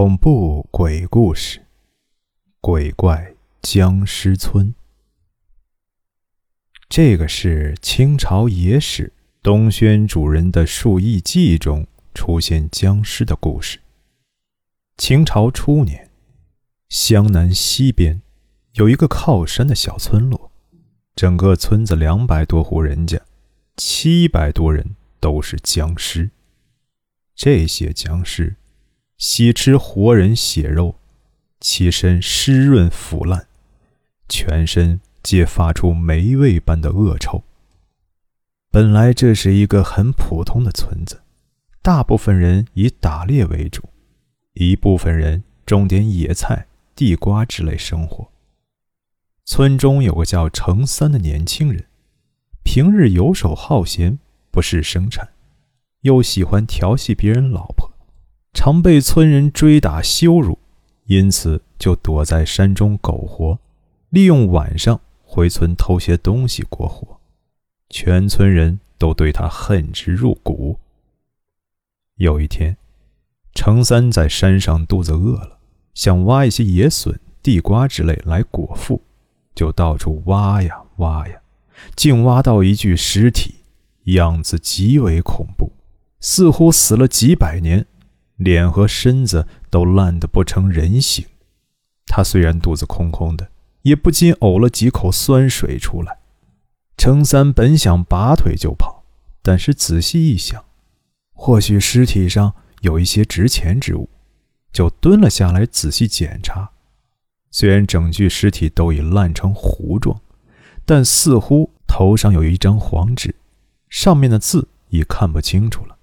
恐怖鬼故事，鬼怪僵尸村。这个是清朝野史东轩主人的《述异记》中出现僵尸的故事。清朝初年，湘南西边有一个靠山的小村落，整个村子两百多户人家，七百多人都是僵尸。这些僵尸。喜吃活人血肉，其身湿润腐烂，全身皆发出霉味般的恶臭。本来这是一个很普通的村子，大部分人以打猎为主，一部分人种点野菜、地瓜之类生活。村中有个叫程三的年轻人，平日游手好闲，不事生产，又喜欢调戏别人老婆。常被村人追打羞辱，因此就躲在山中苟活，利用晚上回村偷些东西过活。全村人都对他恨之入骨。有一天，程三在山上肚子饿了，想挖一些野笋、地瓜之类来果腹，就到处挖呀挖呀，竟挖到一具尸体，样子极为恐怖，似乎死了几百年。脸和身子都烂得不成人形，他虽然肚子空空的，也不禁呕了几口酸水出来。程三本想拔腿就跑，但是仔细一想，或许尸体上有一些值钱之物，就蹲了下来仔细检查。虽然整具尸体都已烂成糊状，但似乎头上有一张黄纸，上面的字已看不清楚了。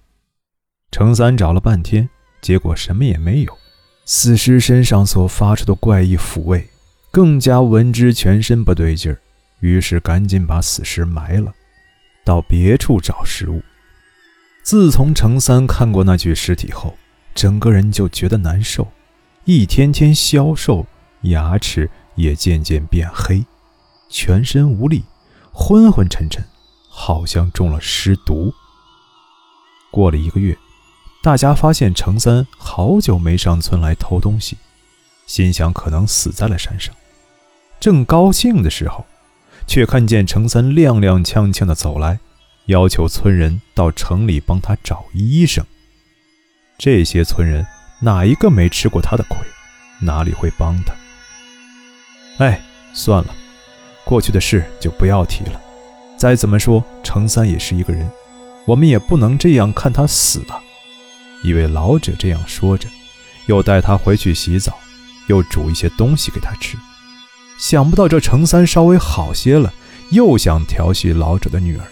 程三找了半天。结果什么也没有，死尸身上所发出的怪异腐味，更加闻之全身不对劲儿。于是赶紧把死尸埋了，到别处找食物。自从程三看过那具尸体后，整个人就觉得难受，一天天消瘦，牙齿也渐渐变黑，全身无力，昏昏沉沉，好像中了尸毒。过了一个月。大家发现程三好久没上村来偷东西，心想可能死在了山上。正高兴的时候，却看见程三踉踉跄跄地走来，要求村人到城里帮他找医生。这些村人哪一个没吃过他的亏，哪里会帮他？哎，算了，过去的事就不要提了。再怎么说，程三也是一个人，我们也不能这样看他死了。一位老者这样说着，又带他回去洗澡，又煮一些东西给他吃。想不到这程三稍微好些了，又想调戏老者的女儿，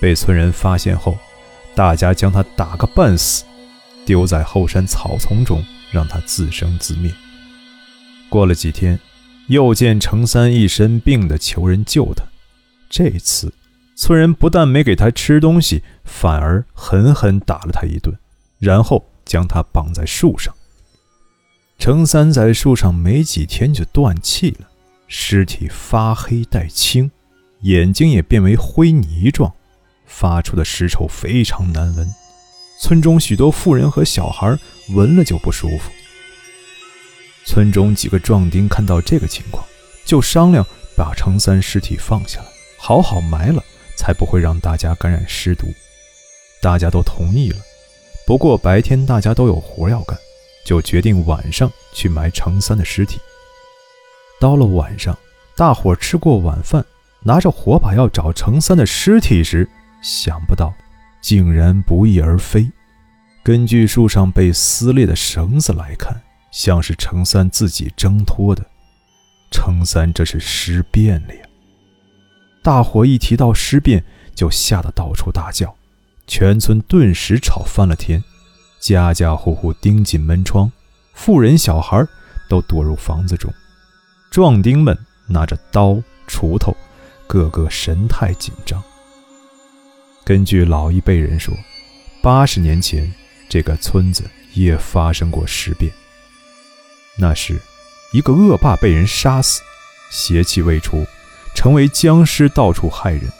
被村人发现后，大家将他打个半死，丢在后山草丛中，让他自生自灭。过了几天，又见程三一身病的求人救他，这次村人不但没给他吃东西，反而狠狠打了他一顿。然后将他绑在树上。程三在树上没几天就断气了，尸体发黑带青，眼睛也变为灰泥状，发出的尸臭非常难闻。村中许多妇人和小孩闻了就不舒服。村中几个壮丁看到这个情况，就商量把程三尸体放下来，好好埋了，才不会让大家感染尸毒。大家都同意了。不过白天大家都有活要干，就决定晚上去埋程三的尸体。到了晚上，大伙吃过晚饭，拿着火把要找程三的尸体时，想不到竟然不翼而飞。根据树上被撕裂的绳子来看，像是程三自己挣脱的。程三这是尸变了呀！大伙一提到尸变，就吓得到处大叫。全村顿时吵翻了天，家家户户钉紧门窗，妇人小孩都躲入房子中。壮丁们拿着刀、锄头，个个神态紧张。根据老一辈人说，八十年前这个村子也发生过尸变。那时，一个恶霸被人杀死，邪气未除，成为僵尸，到处害人。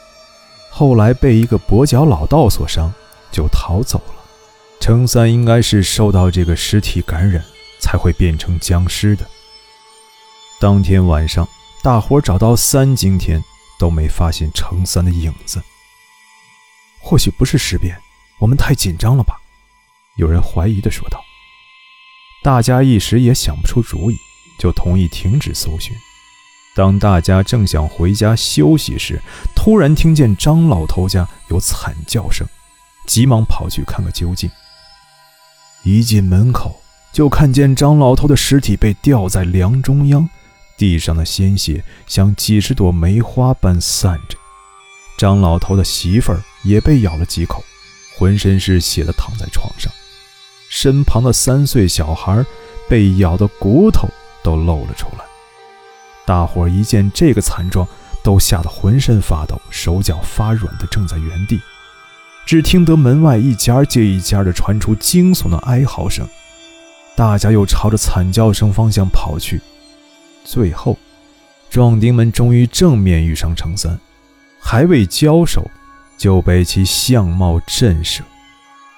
后来被一个跛脚老道所伤，就逃走了。程三应该是受到这个尸体感染，才会变成僵尸的。当天晚上，大伙找到三更天都没发现程三的影子。或许不是尸变，我们太紧张了吧？有人怀疑地说道。大家一时也想不出主意，就同意停止搜寻。当大家正想回家休息时，突然听见张老头家有惨叫声，急忙跑去看个究竟。一进门口，就看见张老头的尸体被吊在梁中央，地上的鲜血像几十朵梅花般散着。张老头的媳妇儿也被咬了几口，浑身是血的躺在床上，身旁的三岁小孩被咬的骨头都露了出来。大伙一见这个惨状，都吓得浑身发抖，手脚发软的正在原地。只听得门外一家接一家的传出惊悚的哀嚎声，大家又朝着惨叫声方向跑去。最后，壮丁们终于正面遇上程三，还未交手，就被其相貌震慑。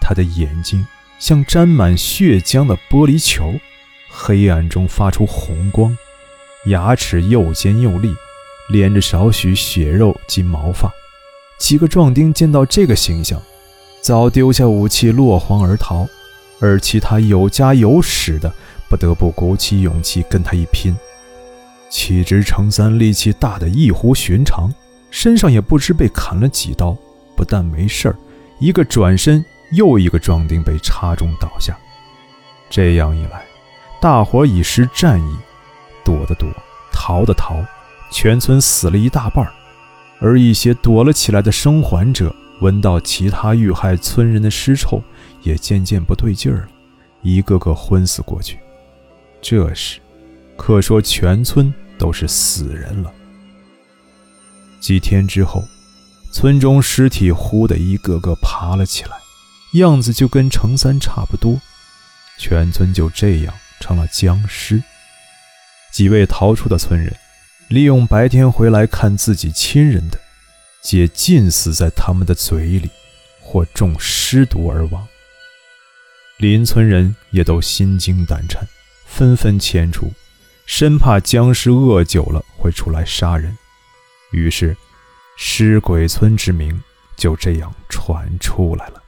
他的眼睛像沾满血浆的玻璃球，黑暗中发出红光。牙齿又尖又利，连着少许血肉及毛发。几个壮丁见到这个形象，早丢下武器落荒而逃，而其他有家有室的不得不鼓起勇气跟他一拼。岂知程三力气大的异乎寻常，身上也不知被砍了几刀，不但没事儿，一个转身，又一个壮丁被插中倒下。这样一来，大伙已失战意。躲的躲，逃的逃，全村死了一大半而一些躲了起来的生还者，闻到其他遇害村人的尸臭，也渐渐不对劲儿了，一个个昏死过去。这时，可说全村都是死人了。几天之后，村中尸体忽的一个个爬了起来，样子就跟程三差不多，全村就这样成了僵尸。几位逃出的村人，利用白天回来看自己亲人的，皆尽死在他们的嘴里，或中尸毒而亡。邻村人也都心惊胆颤，纷纷迁出，生怕僵尸饿久了会出来杀人。于是，尸鬼村之名就这样传出来了。